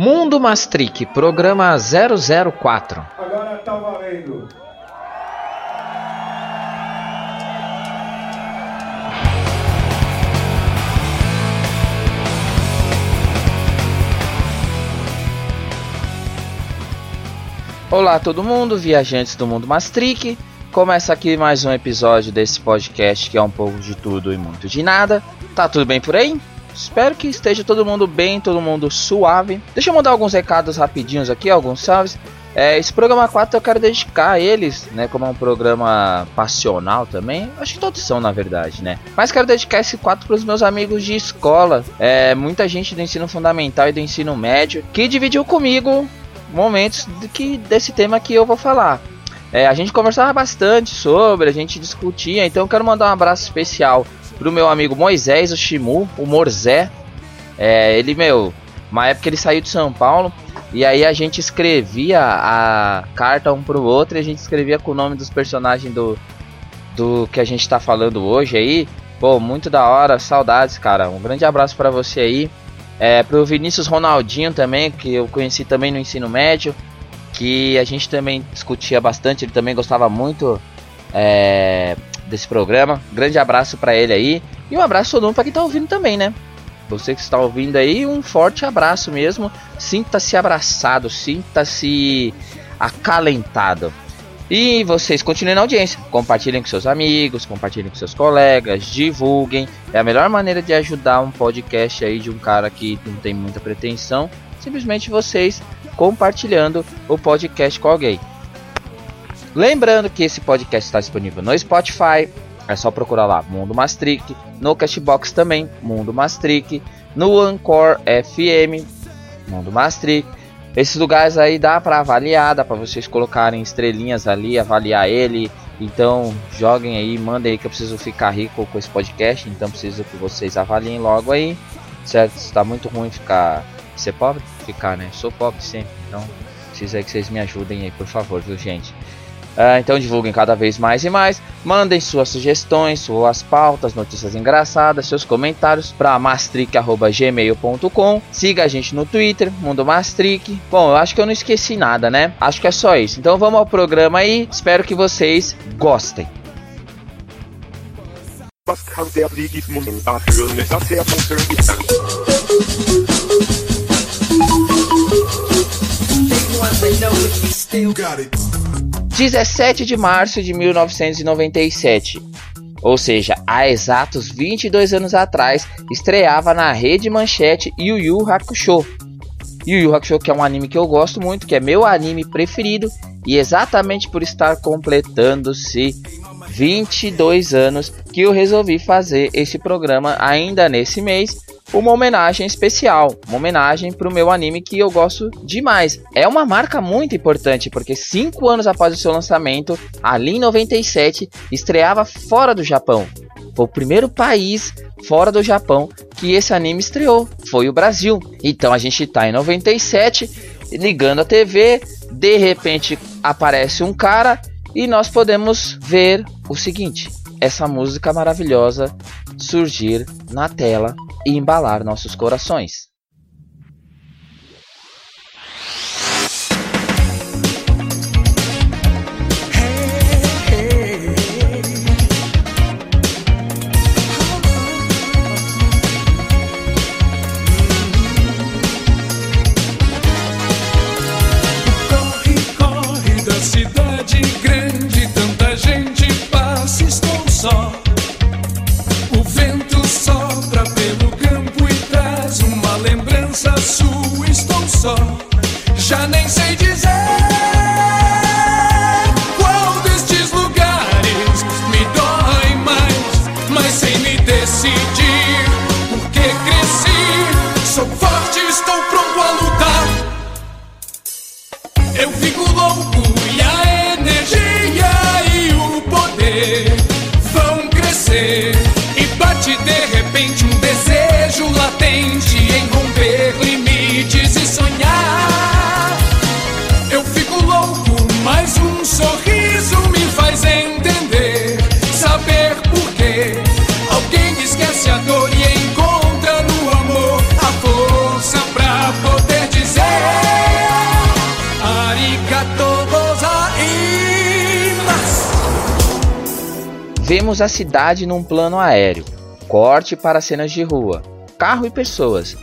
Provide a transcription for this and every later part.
Mundo Mastric, programa 004. Agora tá valendo. Olá todo mundo, viajantes do mundo Mastric. Começa aqui mais um episódio desse podcast que é um pouco de tudo e muito de nada. Tá tudo bem por aí? Espero que esteja todo mundo bem, todo mundo suave. Deixa eu mandar alguns recados rapidinhos aqui, alguns salves. É, esse programa 4 eu quero dedicar a eles, né, como é um programa passional também. Acho que todos são, na verdade, né? Mas quero dedicar esse 4 para os meus amigos de escola. É, muita gente do ensino fundamental e do ensino médio que dividiu comigo momentos de que, desse tema que eu vou falar. É, a gente conversava bastante sobre, a gente discutia, então eu quero mandar um abraço especial pro meu amigo Moisés, o Shimu, o Morzé. É, ele, meu, uma época ele saiu de São Paulo e aí a gente escrevia a carta um pro outro e a gente escrevia com o nome dos personagens do, do que a gente tá falando hoje aí. Pô, muito da hora, saudades, cara. Um grande abraço para você aí. É, pro Vinícius Ronaldinho também, que eu conheci também no ensino médio, que a gente também discutia bastante, ele também gostava muito é, desse programa. Grande abraço para ele aí. E um abraço todo mundo pra quem tá ouvindo também, né? Você que está ouvindo aí, um forte abraço mesmo. Sinta-se abraçado, sinta-se acalentado. E vocês continuem na audiência. Compartilhem com seus amigos, compartilhem com seus colegas, divulguem. É a melhor maneira de ajudar um podcast aí de um cara que não tem muita pretensão. Simplesmente vocês compartilhando o podcast com alguém. Lembrando que esse podcast está disponível no Spotify. É só procurar lá Mundo Mastric. No Cashbox também, Mundo Mastric. No Anchor FM, Mundo Mastric esses lugares aí dá para avaliar, dá para vocês colocarem estrelinhas ali, avaliar ele. Então joguem aí, mandem aí que eu preciso ficar rico com esse podcast. Então preciso que vocês avaliem logo aí. Certo? Está muito ruim ficar ser pobre, ficar, né? Sou pobre sempre, então preciso aí que vocês me ajudem aí, por favor, viu, gente? Uh, então divulguem cada vez mais e mais. Mandem suas sugestões, suas pautas, notícias engraçadas, seus comentários para mastric.gmail.com. Siga a gente no Twitter, Mundo Mastric. Bom, eu acho que eu não esqueci nada, né? Acho que é só isso. Então vamos ao programa aí. Espero que vocês gostem. Was kann der dafür nicht, dass er 17 de março de 1997. Ou seja, há exatos 22 anos atrás, estreava na Rede Manchete Yu Yu Hakusho. Yu Yu Hakusho que é um anime que eu gosto muito, que é meu anime preferido, e exatamente por estar completando-se 22 anos que eu resolvi fazer esse programa ainda nesse mês uma homenagem especial, uma homenagem para o meu anime que eu gosto demais. É uma marca muito importante porque cinco anos após o seu lançamento, ali em 97, estreava fora do Japão. Foi o primeiro país fora do Japão que esse anime estreou, foi o Brasil. Então a gente está em 97, ligando a TV, de repente aparece um cara e nós podemos ver o seguinte: essa música maravilhosa surgir na tela e embalar nossos corações. fica todos. Vemos a cidade num plano aéreo. Corte para cenas de rua, carro e pessoas.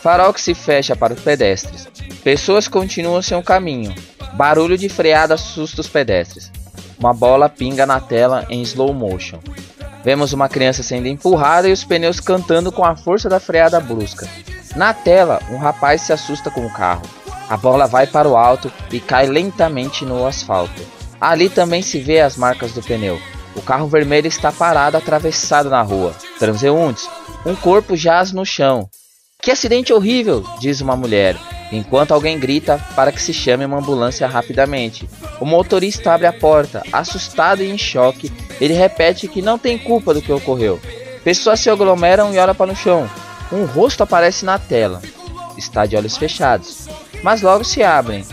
Farol que se fecha para os pedestres. Pessoas continuam seu caminho. Barulho de freada assusta os pedestres. Uma bola pinga na tela em slow motion. Vemos uma criança sendo empurrada e os pneus cantando com a força da freada brusca. Na tela, um rapaz se assusta com o carro. A bola vai para o alto e cai lentamente no asfalto. Ali também se vê as marcas do pneu. O carro vermelho está parado atravessado na rua. Transeuntes, um corpo jaz no chão. Que acidente horrível, diz uma mulher, enquanto alguém grita para que se chame uma ambulância rapidamente. O motorista abre a porta, assustado e em choque. Ele repete que não tem culpa do que ocorreu. Pessoas se aglomeram e olham para o chão. Um rosto aparece na tela. Está de olhos fechados, mas logo se abrem.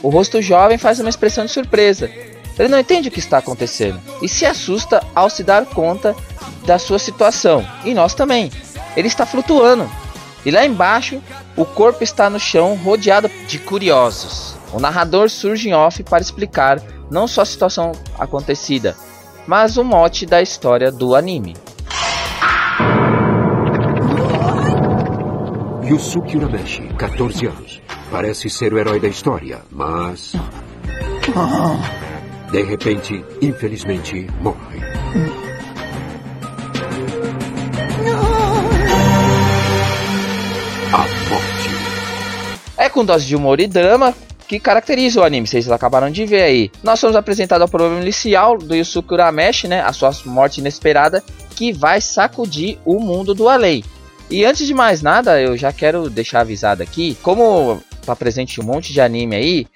O rosto jovem faz uma expressão de surpresa. Ele não entende o que está acontecendo e se assusta ao se dar conta da sua situação. E nós também. Ele está flutuando. E lá embaixo, o corpo está no chão rodeado de curiosos. O narrador surge em off para explicar não só a situação acontecida, mas o mote da história do anime. Yusuke Urameshi, 14 anos. Parece ser o herói da história, mas. De repente, infelizmente, morre. A morte. É com dose de humor e drama que caracteriza o anime, vocês acabaram de ver aí. Nós somos apresentados ao problema inicial do Yusuke Urameshi, né, a sua morte inesperada, que vai sacudir o mundo do além. E antes de mais nada, eu já quero deixar avisado aqui, como tá presente um monte de anime aí,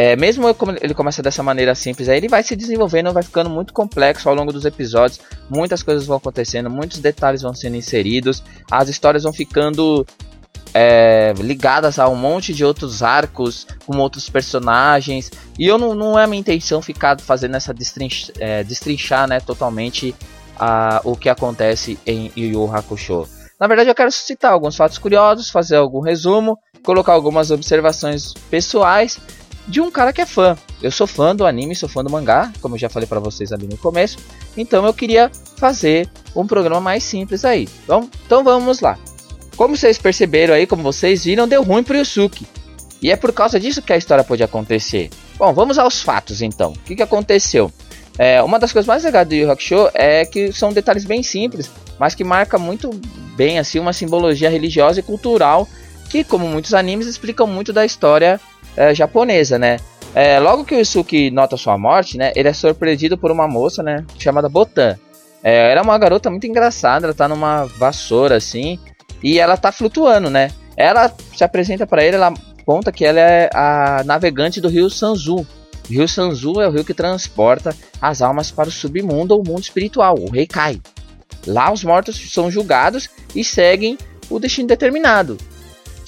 é, mesmo ele começa dessa maneira simples, aí ele vai se desenvolvendo, vai ficando muito complexo ao longo dos episódios. Muitas coisas vão acontecendo, muitos detalhes vão sendo inseridos, as histórias vão ficando é, ligadas a um monte de outros arcos com outros personagens. E eu não, não é minha intenção ficar fazendo essa destrinch, é, destrinchar né, totalmente a, o que acontece em Yu Yu Hakusho. Na verdade, eu quero citar alguns fatos curiosos, fazer algum resumo, colocar algumas observações pessoais de um cara que é fã. Eu sou fã do anime, sou fã do mangá, como eu já falei para vocês ali no começo. Então eu queria fazer um programa mais simples aí. Então, então vamos lá. Como vocês perceberam aí, como vocês viram, deu ruim pro Yusuke. E é por causa disso que a história pode acontecer. Bom, vamos aos fatos então. O que, que aconteceu? É, uma das coisas mais legais do Yu Hakusho é que são detalhes bem simples, mas que marca muito bem assim uma simbologia religiosa e cultural que, como muitos animes, explicam muito da história é, japonesa, né? É, logo que o Yusuke nota sua morte, né, ele é surpreendido por uma moça, né, chamada Botan. É, ela é uma garota muito engraçada, ela tá numa vassoura assim, e ela tá flutuando, né? Ela se apresenta para ele, ela conta que ela é a navegante do rio Sanzu. O rio Sanzu é o rio que transporta as almas para o submundo ou mundo espiritual, o Reikai. Lá os mortos são julgados e seguem o destino determinado.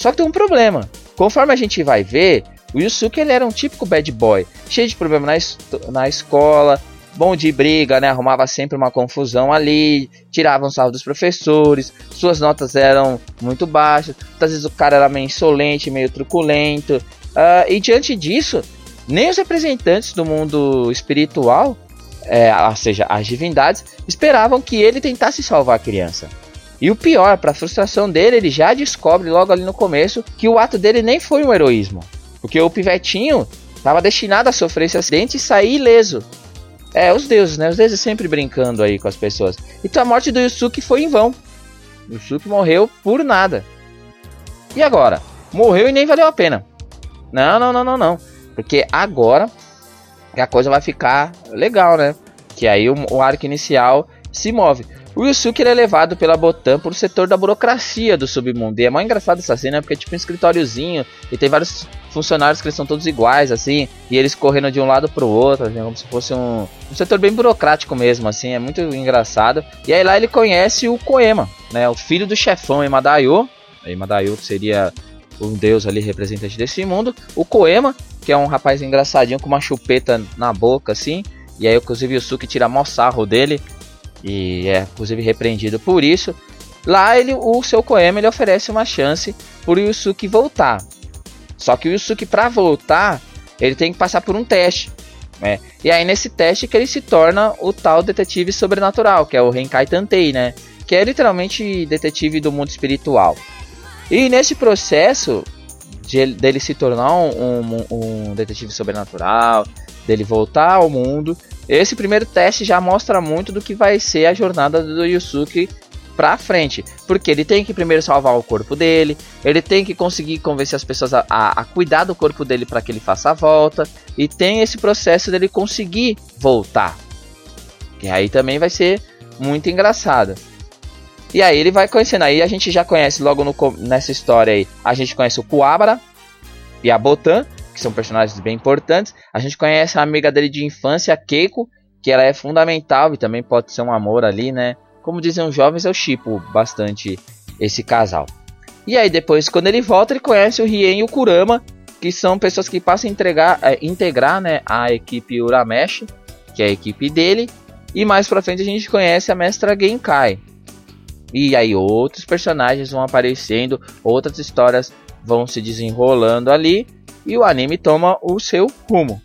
Só que tem um problema. Conforme a gente vai ver, o Yusuke ele era um típico bad boy, cheio de problemas na, es na escola, bom de briga, né? Arrumava sempre uma confusão ali, tirava um salvo dos professores, suas notas eram muito baixas, às vezes o cara era meio insolente, meio truculento. Uh, e diante disso, nem os representantes do mundo espiritual, é, ou seja, as divindades, esperavam que ele tentasse salvar a criança. E o pior, para a frustração dele, ele já descobre logo ali no começo que o ato dele nem foi um heroísmo. Porque o pivetinho estava destinado a sofrer esse acidente e sair ileso. É, os deuses, né? Os deuses sempre brincando aí com as pessoas. Então a morte do Yusuke foi em vão. Yusuke morreu por nada. E agora? Morreu e nem valeu a pena. Não, não, não, não, não. Porque agora a coisa vai ficar legal, né? Que aí o, o arco inicial se move. O Yusuke é levado pela Botan para o setor da burocracia do submundo. E é mais engraçado essa cena porque é tipo um escritóriozinho e tem vários funcionários que eles são todos iguais, assim, e eles correndo de um lado para o outro, assim, como se fosse um, um setor bem burocrático mesmo, assim, é muito engraçado. E aí lá ele conhece o Koema, né, o filho do chefão Emadayo, Emadayo que seria um deus ali representante desse mundo, o Koema, que é um rapaz engraçadinho com uma chupeta na boca, assim, e aí inclusive o Suki tira mó sarro dele, e é inclusive repreendido por isso. Lá ele, o seu Koema ele oferece uma chance para o Yusuke voltar. Só que o Yusuke para voltar, ele tem que passar por um teste. É. E aí nesse teste que ele se torna o tal detetive sobrenatural, que é o Renkai Tantei, né? Que é literalmente detetive do mundo espiritual. E nesse processo de, dele se tornar um, um, um detetive sobrenatural, dele voltar ao mundo, esse primeiro teste já mostra muito do que vai ser a jornada do Yusuke pra frente. Porque ele tem que primeiro salvar o corpo dele, ele tem que conseguir convencer as pessoas a, a, a cuidar do corpo dele para que ele faça a volta, e tem esse processo dele conseguir voltar. E aí também vai ser muito engraçado. E aí ele vai conhecendo, aí a gente já conhece logo no, nessa história aí, a gente conhece o Kuabara e a Botan, que são personagens bem importantes. A gente conhece a amiga dele de infância, Keiko, que ela é fundamental e também pode ser um amor ali, né? Como dizem os jovens, eu chipo bastante esse casal. E aí depois, quando ele volta, ele conhece o Rien e o Kurama, que são pessoas que passam a entregar, é, integrar né, a equipe Uramesh, que é a equipe dele. E mais pra frente a gente conhece a mestra Genkai. E aí outros personagens vão aparecendo, outras histórias vão se desenrolando ali e o anime toma o seu rumo.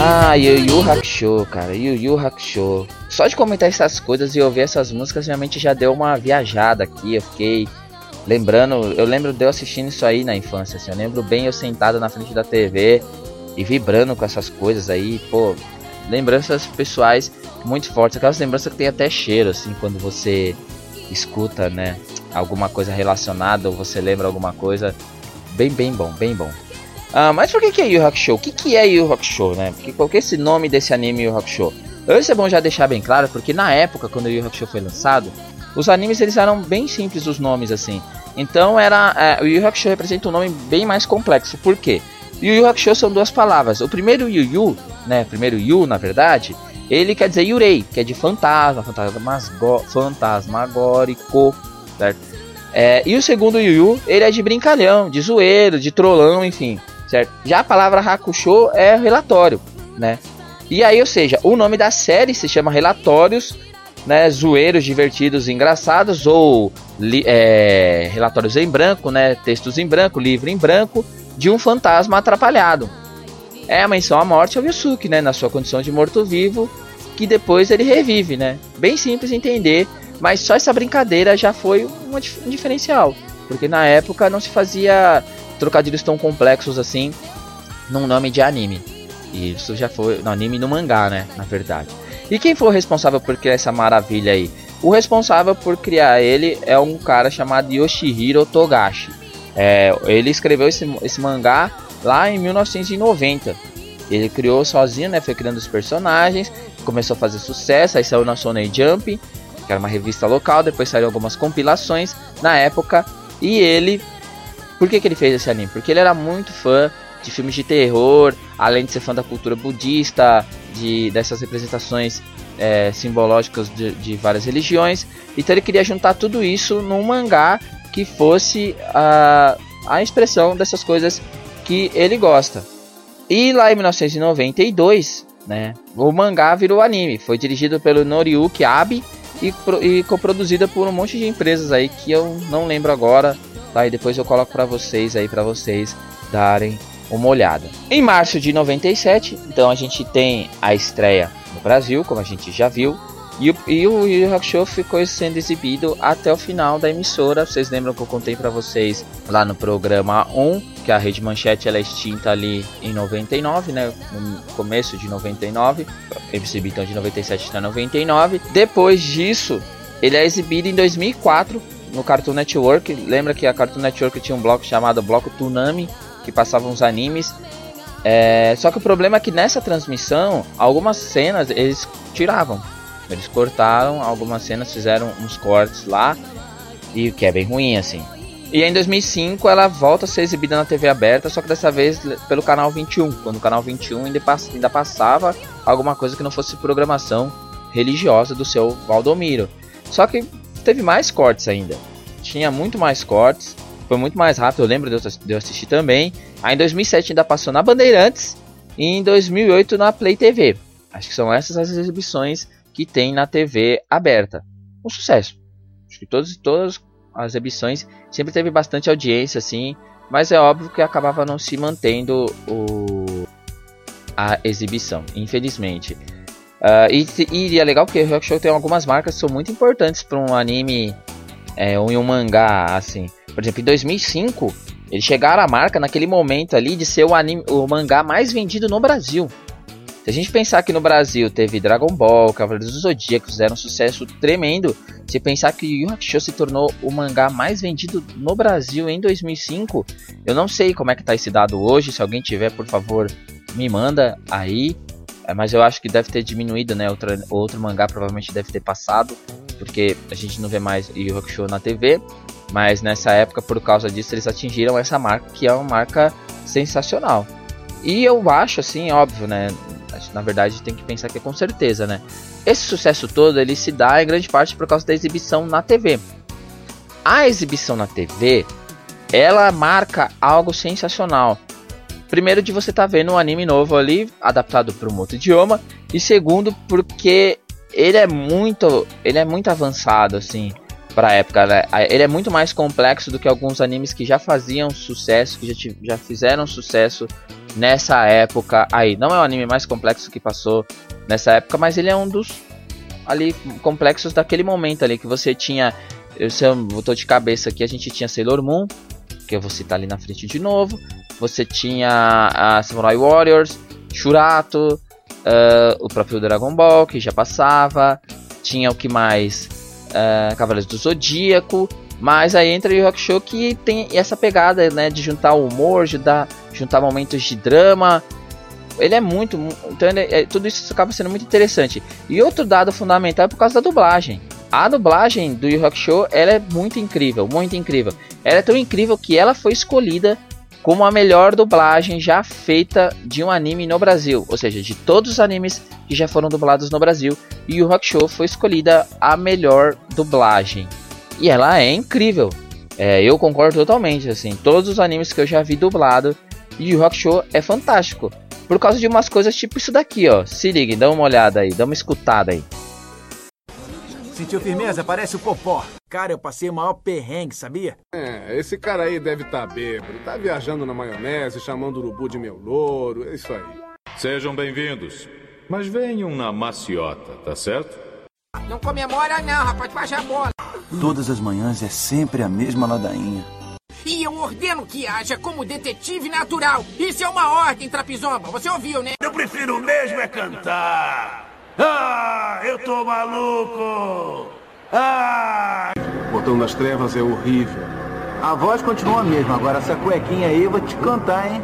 Ah, Yu Yu Hakusho, cara, Yu Yu Hakusho. Só de comentar essas coisas e ouvir essas músicas, realmente já deu uma viajada aqui. Eu fiquei lembrando, eu lembro de eu assistindo isso aí na infância. Assim, eu lembro bem eu sentado na frente da TV e vibrando com essas coisas aí, pô. Lembranças pessoais muito fortes, aquelas lembranças que tem até cheiro, assim, quando você escuta, né? Alguma coisa relacionada ou você lembra alguma coisa. Bem, bem bom, bem bom. Ah, mas por que, que é Yu Hakusho? O que, que é Yu Hakusho, né? Porque qual que é esse nome desse anime Yu Hakusho? Antes é bom já deixar bem claro, porque na época, quando o Yu Hakusho foi lançado, os animes eles eram bem simples os nomes, assim. Então era é, o Yu Hakusho representa um nome bem mais complexo. Por quê? Yu Yu Hakusho são duas palavras. O primeiro Yu Yu, né? Primeiro Yu, na verdade, ele quer dizer Yurei, que é de fantasma, fantasmagórico, certo? É, e o segundo Yu Yu, ele é de brincalhão, de zoeiro, de trolão, enfim certo? Já a palavra Hakusho é relatório, né? E aí, ou seja, o nome da série se chama Relatórios, né? Zoeiros, divertidos, engraçados ou é, relatórios em branco, né? Textos em branco, livro em branco de um fantasma atrapalhado. É a menção à morte ao Yusuke, né? Na sua condição de morto-vivo, que depois ele revive, né? Bem simples de entender, mas só essa brincadeira já foi um diferencial, porque na época não se fazia trocadilhos tão complexos assim num nome de anime. E isso já foi no anime no mangá, né? Na verdade. E quem foi o responsável por criar essa maravilha aí? O responsável por criar ele é um cara chamado Yoshihiro Togashi. É, ele escreveu esse, esse mangá lá em 1990. Ele criou sozinho, né? Foi criando os personagens, começou a fazer sucesso, aí saiu na Sony Jump, que era uma revista local, depois saíram algumas compilações na época, e ele por que, que ele fez esse anime? Porque ele era muito fã de filmes de terror, além de ser fã da cultura budista, de dessas representações é, simbológicas de, de, várias religiões. Então ele queria juntar tudo isso num mangá que fosse a, a expressão dessas coisas que ele gosta. E lá em 1992, né, o mangá virou anime. Foi dirigido pelo Noriyuki Abe e, e coproduzido por um monte de empresas aí que eu não lembro agora tá? E depois eu coloco para vocês aí para vocês darem uma olhada. Em março de 97, então a gente tem a estreia no Brasil, como a gente já viu, e o, e o Yu Hakusho ficou sendo exibido até o final da emissora. Vocês lembram que eu contei para vocês lá no programa 1, que a Rede Manchete ela é extinta ali em 99, né? No começo de 99. Exibido então de 97 até 99. Depois disso, ele é exibido em 2004 no Cartoon Network. Lembra que a Cartoon Network tinha um bloco chamado Bloco Tsunami, que passava uns animes. É, só que o problema é que nessa transmissão, algumas cenas eles tiravam. Eles cortaram algumas cenas, fizeram uns cortes lá, e o que é bem ruim assim. E em 2005 ela volta a ser exibida na TV aberta, só que dessa vez pelo canal 21, quando o canal 21 ainda, ainda passava alguma coisa que não fosse programação religiosa do seu Valdomiro. Só que teve mais cortes ainda. Tinha muito mais cortes. Foi muito mais rápido, eu lembro de eu, assistir também. Aí em 2007 ainda passou na Bandeirantes. E em 2008 na Play TV. Acho que são essas as exibições que tem na TV aberta. Um sucesso. Acho que todas, todas as exibições sempre teve bastante audiência, assim, mas é óbvio que acabava não se mantendo o, a exibição, infelizmente. Uh, e, e é legal porque o Rock Show tem algumas marcas que são muito importantes para um anime é, ou um mangá, assim. Por exemplo, em 2005, eles chegaram à marca naquele momento ali de ser o, anime, o mangá mais vendido no Brasil. Se a gente pensar que no Brasil teve Dragon Ball, Cavaleiros do Zodíaco, fizeram um sucesso tremendo. Se pensar que Yu Hakusho se tornou o mangá mais vendido no Brasil em 2005, eu não sei como é que tá esse dado hoje. Se alguém tiver, por favor, me manda aí. Mas eu acho que deve ter diminuído, né? Outro, outro mangá provavelmente deve ter passado, porque a gente não vê mais Yu Hakusho na TV. Mas nessa época, por causa disso, eles atingiram essa marca que é uma marca sensacional. E eu acho assim, óbvio, né? Na verdade, tem que pensar que é com certeza, né? Esse sucesso todo ele se dá em grande parte por causa da exibição na TV. A exibição na TV, ela marca algo sensacional. Primeiro de você tá vendo um anime novo ali, adaptado para um outro idioma, e segundo porque ele é muito, ele é muito avançado assim para época. Né? Ele é muito mais complexo do que alguns animes que já faziam sucesso, que já, já fizeram sucesso nessa época aí. Não é o anime mais complexo que passou nessa época, mas ele é um dos ali complexos daquele momento ali que você tinha. Eu, se eu tô de cabeça aqui, a gente tinha Sailor Moon, que eu vou citar ali na frente de novo. Você tinha a Samurai Warriors, Shurato, uh, o próprio Dragon Ball, que já passava. Tinha o que mais? Uh, Cavaleiros do Zodíaco. Mas aí entra o Yu Hakusho que tem essa pegada, né, de juntar o humor, juntar, juntar momentos de drama. Ele é muito, então ele, é, tudo isso acaba sendo muito interessante. E outro dado fundamental é por causa da dublagem. A dublagem do Yu Hakusho, ela é muito incrível, muito incrível. Ela é tão incrível que ela foi escolhida como a melhor dublagem já feita de um anime no Brasil, ou seja, de todos os animes que já foram dublados no Brasil, Yu Hakusho foi escolhida a melhor dublagem. E ela é incrível. É, eu concordo totalmente, assim, todos os animes que eu já vi dublado, Yu Hakusho é fantástico. Por causa de umas coisas tipo isso daqui, ó. Se liguem, dá uma olhada aí, dá uma escutada aí. Sentiu firmeza? Parece o Popó. Cara, eu passei o maior perrengue, sabia? É, esse cara aí deve estar tá bêbado. Tá viajando na maionese, chamando o urubu de meu louro. É isso aí. Sejam bem-vindos. Mas venham na maciota, tá certo? Não comemora não, rapaz, faz a bola. Todas as manhãs é sempre a mesma ladainha. E eu ordeno que haja como detetive natural. Isso é uma ordem, Trapizomba. Você ouviu, né? Eu prefiro mesmo é cantar. Ah, eu tô maluco. Ah! Botão das Trevas é horrível. A voz continua a mesma, agora essa cuequinha aí eu vou te cantar, hein?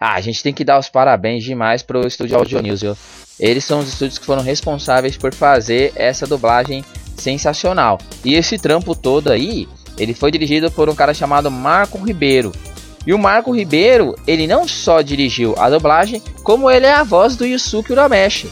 Ah, a gente tem que dar os parabéns demais pro estúdio Audio News, viu? Eles são os estúdios que foram responsáveis por fazer essa dublagem sensacional. E esse trampo todo aí, ele foi dirigido por um cara chamado Marco Ribeiro. E o Marco Ribeiro, ele não só dirigiu a dublagem, como ele é a voz do Yusuke Urameshi.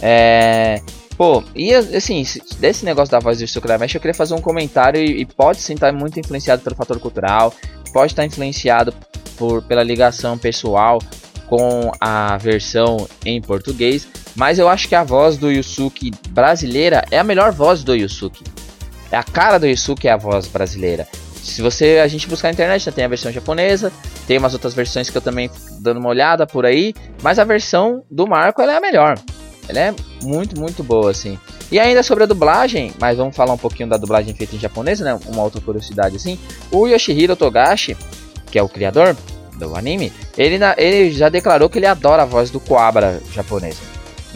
É... Pô, e assim, desse negócio da voz do Yusuke Urameshi, eu queria fazer um comentário e, e pode sim estar muito influenciado pelo fator cultural, pode estar influenciado por, pela ligação pessoal com a versão em português, mas eu acho que a voz do Yusuke brasileira é a melhor voz do Yusuke. É a cara do Yusuke é a voz brasileira. Se você a gente buscar na internet, tem a versão japonesa, tem umas outras versões que eu também dando uma olhada por aí, mas a versão do Marco é a melhor. Ela é muito, muito boa assim. E ainda sobre a dublagem, mas vamos falar um pouquinho da dublagem feita em japonês, né? Uma outra curiosidade assim. O Yoshihiro Togashi, que é o criador do anime, ele, ele já declarou que ele adora a voz do Coabra japonês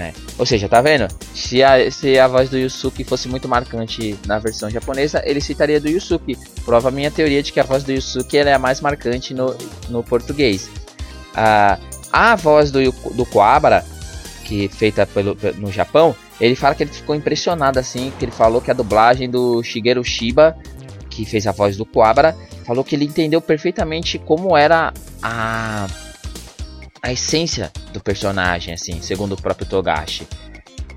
né? Ou seja, tá vendo? Se a, se a voz do Yusuke fosse muito marcante na versão japonesa, ele citaria do Yusuke. Prova a minha teoria de que a voz do Yusuke é a mais marcante no, no português. Ah, a voz do, do Koabara, que feita pelo, no Japão, ele fala que ele ficou impressionado assim, que ele falou que a dublagem do Shigeru Shiba, que fez a voz do Koabara, falou que ele entendeu perfeitamente como era a a essência do personagem, assim, segundo o próprio Togashi.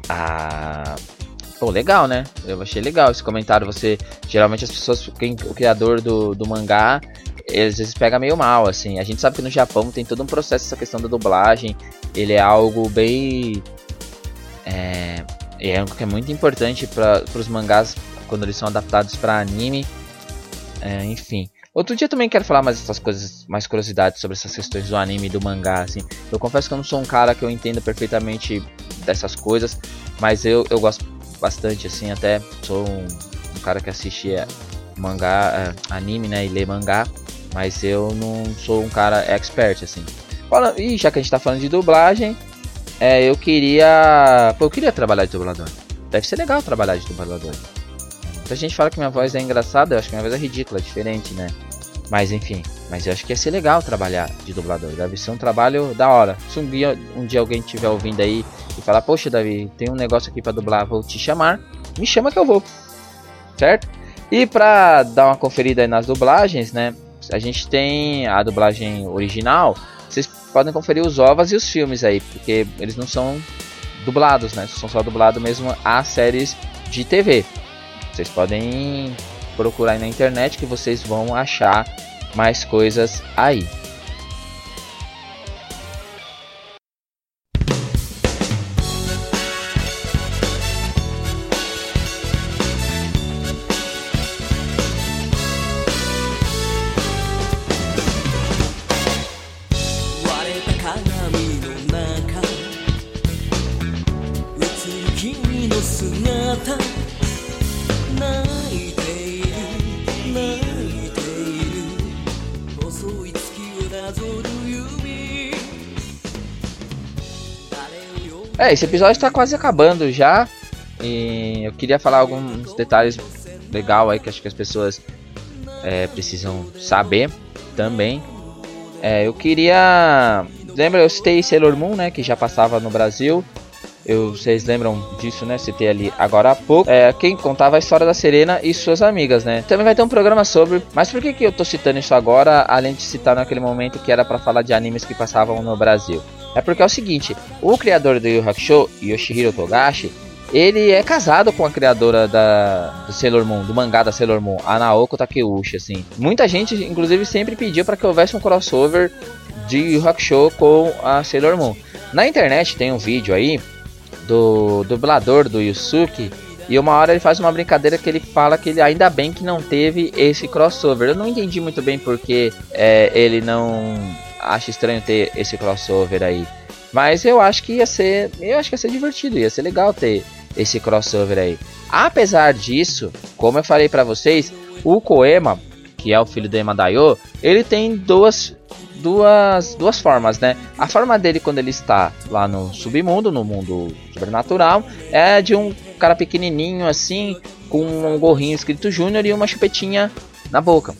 A... Pô, legal, né? Eu achei legal esse comentário. Você. Geralmente as pessoas. Quem, o criador do, do mangá. Às vezes pega meio mal, assim. A gente sabe que no Japão tem todo um processo essa questão da dublagem. Ele é algo bem. É, é algo que é muito importante para os mangás quando eles são adaptados para anime. É, enfim. Outro dia também quero falar mais essas coisas, mais curiosidades sobre essas questões do anime e do mangá, assim. Eu confesso que eu não sou um cara que eu entenda perfeitamente dessas coisas, mas eu, eu gosto bastante, assim, até sou um, um cara que assiste é, mangá, é, anime, né, e lê mangá, mas eu não sou um cara expert, assim. Fala, e já que a gente tá falando de dublagem, é, eu queria, pô, eu queria trabalhar de dublador. Deve ser legal trabalhar de dublador. Muita gente fala que minha voz é engraçada, eu acho que minha voz é ridícula, é diferente, né? Mas enfim, mas eu acho que ia ser legal trabalhar de dublador. Deve ser um trabalho da hora. Se um dia, um dia alguém estiver ouvindo aí e falar, poxa Davi, tem um negócio aqui para dublar, vou te chamar, me chama que eu vou. Certo? E pra dar uma conferida nas dublagens, né? A gente tem a dublagem original. Vocês podem conferir os ovas e os filmes aí, porque eles não são dublados, né? São só dublados mesmo as séries de TV. Vocês podem procurar na internet que vocês vão achar mais coisas aí. É, esse episódio está quase acabando já. E eu queria falar alguns detalhes legal aí que acho que as pessoas é, precisam saber também. É, eu queria. Lembra, eu citei Sailor Moon, né? Que já passava no Brasil. Eu, vocês lembram disso, né? Citei ali agora há pouco. É, quem contava a história da Serena e suas amigas, né? Também vai ter um programa sobre. Mas por que, que eu tô citando isso agora, além de citar naquele momento que era para falar de animes que passavam no Brasil? É porque é o seguinte, o criador do Yu Hakusho, Yoshihiro Togashi, ele é casado com a criadora da, do Sailor Moon, do mangá da Sailor Moon, a Naoko Takeuchi, assim. Muita gente, inclusive, sempre pediu para que houvesse um crossover de Yu Hakusho com a Sailor Moon. Na internet tem um vídeo aí do dublador do Yusuke e uma hora ele faz uma brincadeira que ele fala que ele ainda bem que não teve esse crossover. Eu não entendi muito bem porque é, ele não acho estranho ter esse crossover aí. Mas eu acho que ia ser. Eu acho que ia ser divertido, ia ser legal ter esse crossover aí. Apesar disso, como eu falei para vocês, o Koema, que é o filho do Emadayo, ele tem duas duas duas formas, né? A forma dele quando ele está lá no submundo, no mundo sobrenatural, é de um cara pequenininho assim, com um gorrinho escrito Júnior e uma chupetinha na boca.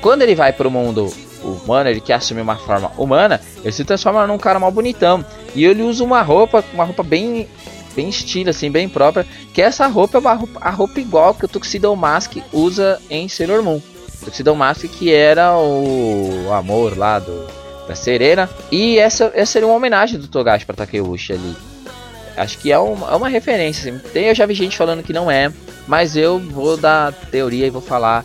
Quando ele vai pro mundo humano, ele quer assumir uma forma humana, ele se transforma num cara mal bonitão. E ele usa uma roupa, uma roupa bem bem estilo, assim, bem própria, que essa roupa é uma roupa, a roupa igual que o Tuxedo Mask usa em Sailor Moon. Tuxedo Mask que era o, o amor lá do, da Serena. E essa, essa seria uma homenagem do Togashi para Takeuchi ali. Acho que é uma, é uma referência. Assim. Tem, eu já vi gente falando que não é, mas eu vou dar teoria e vou falar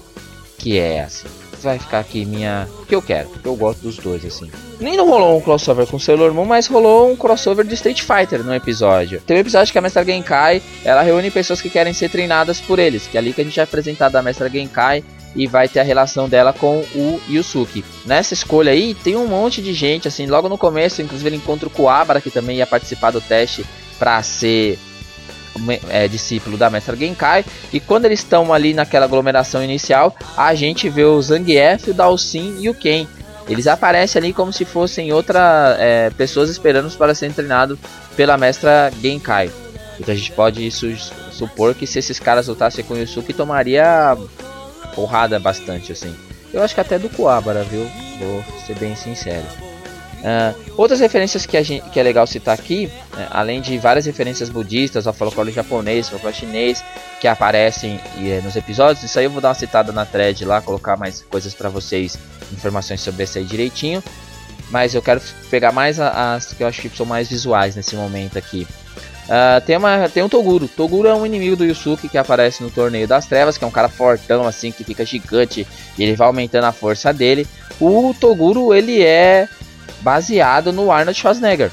que é assim vai ficar aqui minha. Que eu quero, porque eu gosto dos dois, assim. Nem não rolou um crossover com Sailor Moon, mas rolou um crossover de Street Fighter no episódio. Tem um episódio que a Mestra Genkai ela reúne pessoas que querem ser treinadas por eles, que é ali que a gente vai apresentar da Mestra Genkai e vai ter a relação dela com o Yusuke. Nessa escolha aí, tem um monte de gente, assim, logo no começo, inclusive ele encontra o Kuabara, que também ia participar do teste para ser é, discípulo da Mestra Genkai. E quando eles estão ali naquela aglomeração inicial, a gente vê o Zangief, o Dalsin e o Ken. Eles aparecem ali como se fossem outras é, pessoas esperando para serem treinados pela Mestra Genkai. Então a gente pode su supor que se esses caras lutassem com o Yusuke, tomaria porrada bastante assim. Eu acho que até do Kuwabara, viu? Vou ser bem sincero. Uh, outras referências que, a gente, que é legal citar aqui, né, além de várias referências budistas ao folclore japonês, folclore chinês, que aparecem e, nos episódios, isso aí eu vou dar uma citada na thread lá, colocar mais coisas para vocês, informações sobre isso aí direitinho. Mas eu quero pegar mais as que eu acho que são mais visuais nesse momento aqui. Uh, tem, uma, tem um Toguro. Toguro é um inimigo do Yusuke que aparece no Torneio das Trevas, que é um cara fortão, assim, que fica gigante e ele vai aumentando a força dele. O Toguro, ele é baseado no Arnold Schwarzenegger.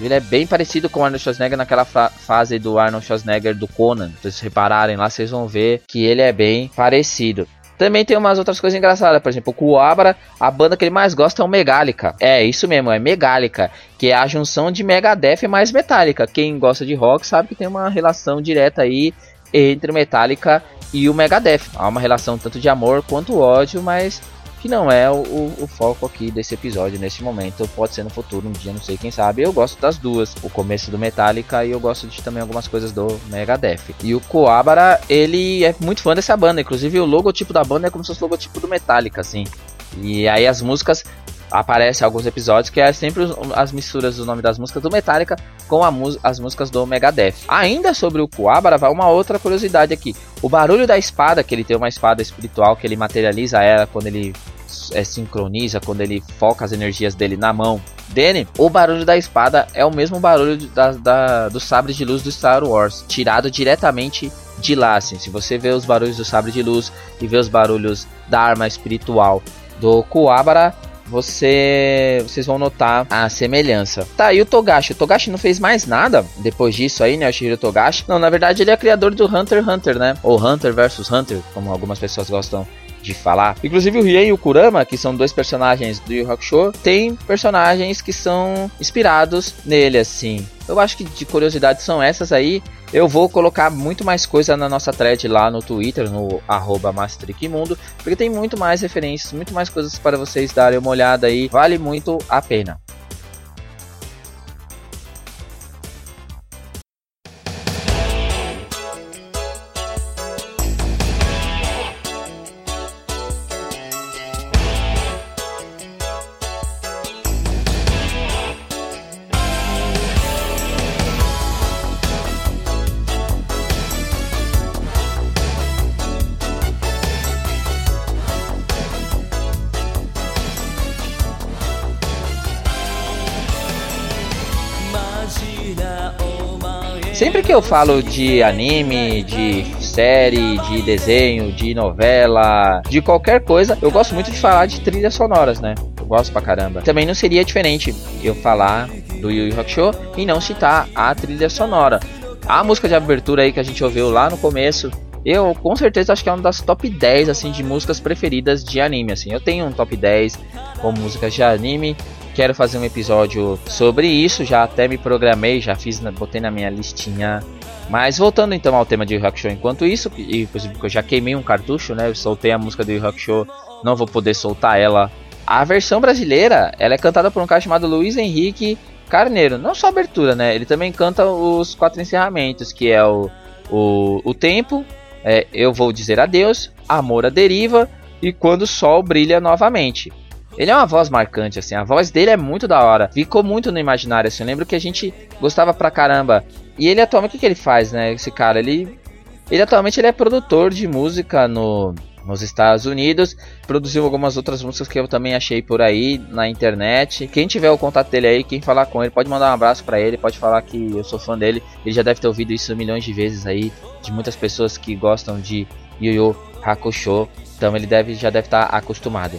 Ele é bem parecido com o Arnold Schwarzenegger naquela fase do Arnold Schwarzenegger do Conan. Se vocês repararem lá, vocês vão ver que ele é bem parecido. Também tem umas outras coisas engraçadas, por exemplo, o Kuwabara, a banda que ele mais gosta é o Megálica. É, isso mesmo, é Megálica, que é a junção de Megadeth mais Metallica. Quem gosta de rock sabe que tem uma relação direta aí entre o Metallica e o Megadeth. Há uma relação tanto de amor quanto ódio, mas que não é o, o, foco aqui desse episódio nesse momento. Pode ser no futuro, um dia, não sei quem sabe. Eu gosto das duas, o começo do Metallica e eu gosto de também algumas coisas do Megadeth. E o Coabra, ele é muito fã dessa banda, inclusive o logotipo da banda é como se fosse o logotipo do Metallica, assim. E aí as músicas aparecem alguns episódios que é sempre as misturas do nome das músicas do Metallica com as músicas do Megadeth. Ainda sobre o Kuwabara, vai uma outra curiosidade aqui. O barulho da espada, que ele tem uma espada espiritual que ele materializa ela quando ele é, sincroniza, quando ele foca as energias dele na mão dele, o barulho da espada é o mesmo barulho da, da, do sabre de luz do Star Wars, tirado diretamente de lá. Assim. Se você vê os barulhos do sabre de luz e vê os barulhos da arma espiritual do Kuwabara, você, vocês vão notar a semelhança. Tá, e o Togashi? O Togashi não fez mais nada depois disso aí, né? O Shihiro Togashi. Não, na verdade ele é criador do Hunter x Hunter, né? Ou Hunter vs Hunter, como algumas pessoas gostam de falar. Inclusive o Riei e o Kurama, que são dois personagens do Yu Hakusho, tem personagens que são inspirados nele, assim. Eu acho que de curiosidade são essas aí. Eu vou colocar muito mais coisa na nossa thread lá no Twitter, no arroba Mundo, porque tem muito mais referências, muito mais coisas para vocês darem uma olhada aí. Vale muito a pena. Que eu falo de anime, de série, de desenho, de novela, de qualquer coisa, eu gosto muito de falar de trilhas sonoras, né? Eu gosto pra caramba. Também não seria diferente eu falar do Yu Yu Hakusho e não citar a trilha sonora. A música de abertura aí que a gente ouviu lá no começo, eu com certeza acho que é uma das top 10 assim de músicas preferidas de anime assim. Eu tenho um top 10 com músicas de anime Quero fazer um episódio sobre isso, já até me programei, já fiz, botei na minha listinha. Mas voltando então ao tema de Rock Show, enquanto isso, e eu já queimei um cartucho, né? Eu soltei a música do Rock Show, não vou poder soltar ela. A versão brasileira, ela é cantada por um cara chamado Luiz Henrique Carneiro. Não só abertura, né? Ele também canta os quatro encerramentos, que é o, o, o tempo, é, eu vou dizer adeus, amor a deriva e quando o sol brilha novamente. Ele é uma voz marcante, assim, a voz dele é muito da hora. Ficou muito no imaginário, assim. Eu lembro que a gente gostava pra caramba. E ele atualmente, o que, ele faz, né? Esse cara, ele. Ele atualmente ele é produtor de música no, nos Estados Unidos. Produziu algumas outras músicas que eu também achei por aí na internet. Quem tiver o contato dele aí, quem falar com ele, pode mandar um abraço para ele, pode falar que eu sou fã dele. Ele já deve ter ouvido isso milhões de vezes aí, de muitas pessoas que gostam de Yu Yu Hakusho. Então ele deve, já deve estar tá acostumado.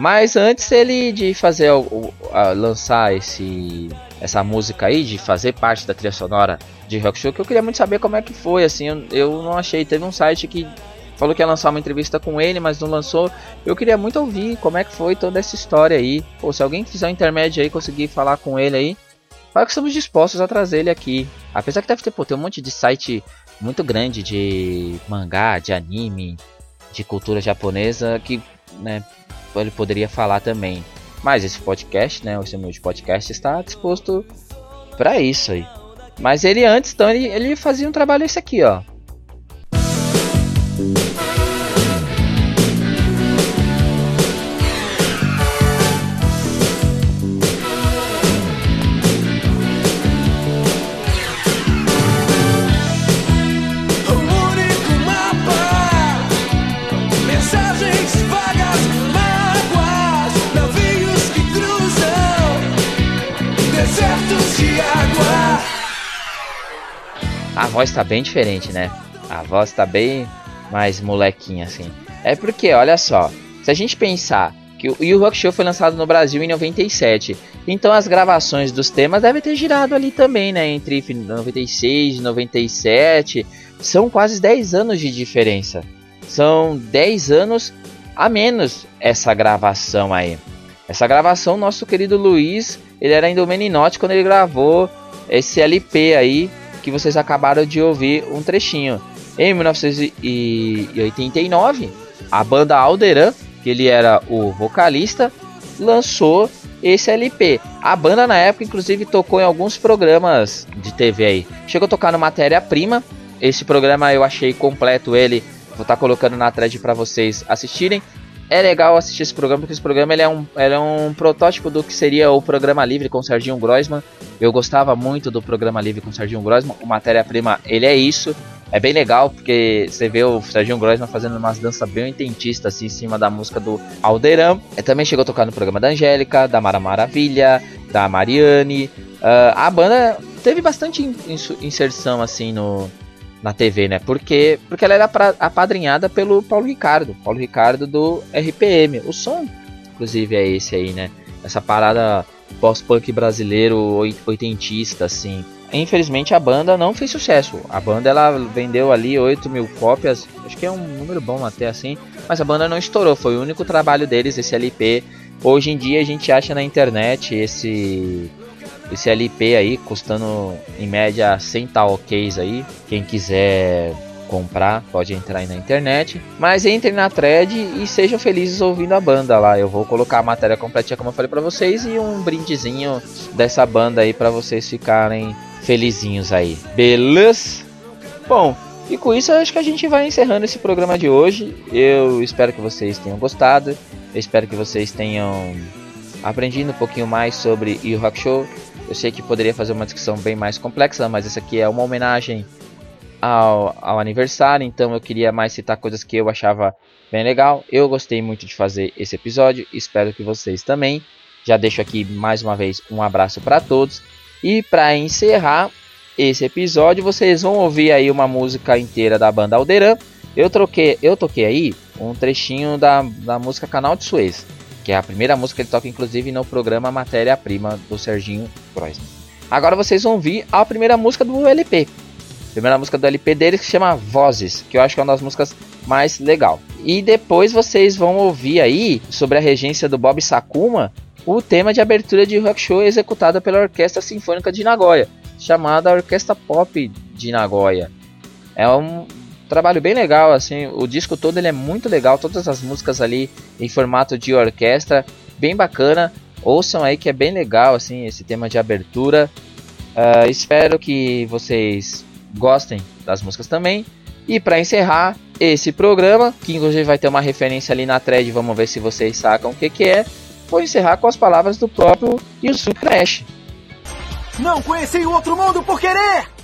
Mas antes ele de fazer o, a, lançar esse essa música aí, de fazer parte da trilha sonora de Rock Show, que eu queria muito saber como é que foi, assim, eu, eu não achei, teve um site que falou que ia lançar uma entrevista com ele, mas não lançou. Eu queria muito ouvir como é que foi toda essa história aí. Pô, se alguém fizer um intermédio aí, conseguir falar com ele aí, fala que estamos dispostos a trazer ele aqui. Apesar que deve ter, pô, tem um monte de site muito grande de mangá, de anime, de cultura japonesa que, né, ele poderia falar também. Mas esse podcast, né, esse meu podcast está disposto para isso aí. Mas ele antes, então, ele, ele fazia um trabalho esse aqui, ó. Voz tá bem diferente, né? A voz tá bem mais molequinha, assim. É porque, olha só, se a gente pensar que o Yu Rock Show foi lançado no Brasil em 97, então as gravações dos temas devem ter girado ali também, né? Entre 96 e 97. São quase 10 anos de diferença. São 10 anos a menos essa gravação aí. Essa gravação, nosso querido Luiz, ele era ainda o meninote quando ele gravou esse LP aí que vocês acabaram de ouvir um trechinho. Em 1989, a banda Alderan, que ele era o vocalista, lançou esse LP. A banda na época, inclusive, tocou em alguns programas de TV aí. Chegou a tocar no Matéria Prima. Esse programa eu achei completo ele. Vou estar tá colocando na thread para vocês assistirem. É legal assistir esse programa, porque esse programa ele é, um, ele é um protótipo do que seria o Programa Livre com Serginho Groisman. Eu gostava muito do Programa Livre com Serginho Groisman. O Matéria Prima, ele é isso. É bem legal porque você vê o Serginho Grossman fazendo umas danças bem intentistas assim em cima da música do Alderan. Ele também chegou a tocar no programa da Angélica, da Mara Maravilha, da Mariane. Uh, a banda teve bastante inserção assim no, na TV, né? Porque, porque ela era apadrinhada pelo Paulo Ricardo. Paulo Ricardo do RPM. O som, inclusive, é esse aí, né? Essa parada pós-punk brasileiro oitentista, assim. Infelizmente a banda não fez sucesso. A banda ela vendeu ali 8 mil cópias, acho que é um número bom até assim, mas a banda não estourou. Foi o único trabalho deles, esse LP. Hoje em dia a gente acha na internet esse esse LP aí custando em média 100 talks aí. Quem quiser comprar, pode entrar aí na internet. Mas entrem na thread e sejam felizes ouvindo a banda lá. Eu vou colocar a matéria completa como eu falei para vocês e um brindezinho dessa banda aí para vocês ficarem felizinhos aí. Beleza? Bom, e com isso acho que a gente vai encerrando esse programa de hoje. Eu espero que vocês tenham gostado. Eu espero que vocês tenham aprendido um pouquinho mais sobre o Rock Show. Eu sei que poderia fazer uma discussão bem mais complexa, mas essa aqui é uma homenagem ao, ao aniversário, então eu queria mais citar coisas que eu achava bem legal. Eu gostei muito de fazer esse episódio, espero que vocês também. Já deixo aqui mais uma vez um abraço para todos e para encerrar esse episódio, vocês vão ouvir aí uma música inteira da banda Alderan. Eu troquei, eu toquei aí um trechinho da, da música Canal de Suez, que é a primeira música que ele toca inclusive no programa Matéria Prima do Serginho Groisman. Agora vocês vão ouvir a primeira música do LP. A primeira música do LP dele que se chama Vozes, que eu acho que é uma das músicas mais legal. E depois vocês vão ouvir aí sobre a regência do Bob Sakuma, o tema de abertura de rock show executada pela Orquestra Sinfônica de Nagoya, chamada Orquestra Pop de Nagoya. É um trabalho bem legal, assim, o disco todo ele é muito legal, todas as músicas ali em formato de orquestra, bem bacana. Ouçam aí que é bem legal, assim, esse tema de abertura. Uh, espero que vocês gostem das músicas também. E para encerrar esse programa, que inclusive vai ter uma referência ali na thread, vamos ver se vocês sacam o que, que é vou encerrar com as palavras do próprio Yusuke Crash. Não conheci o outro mundo por querer!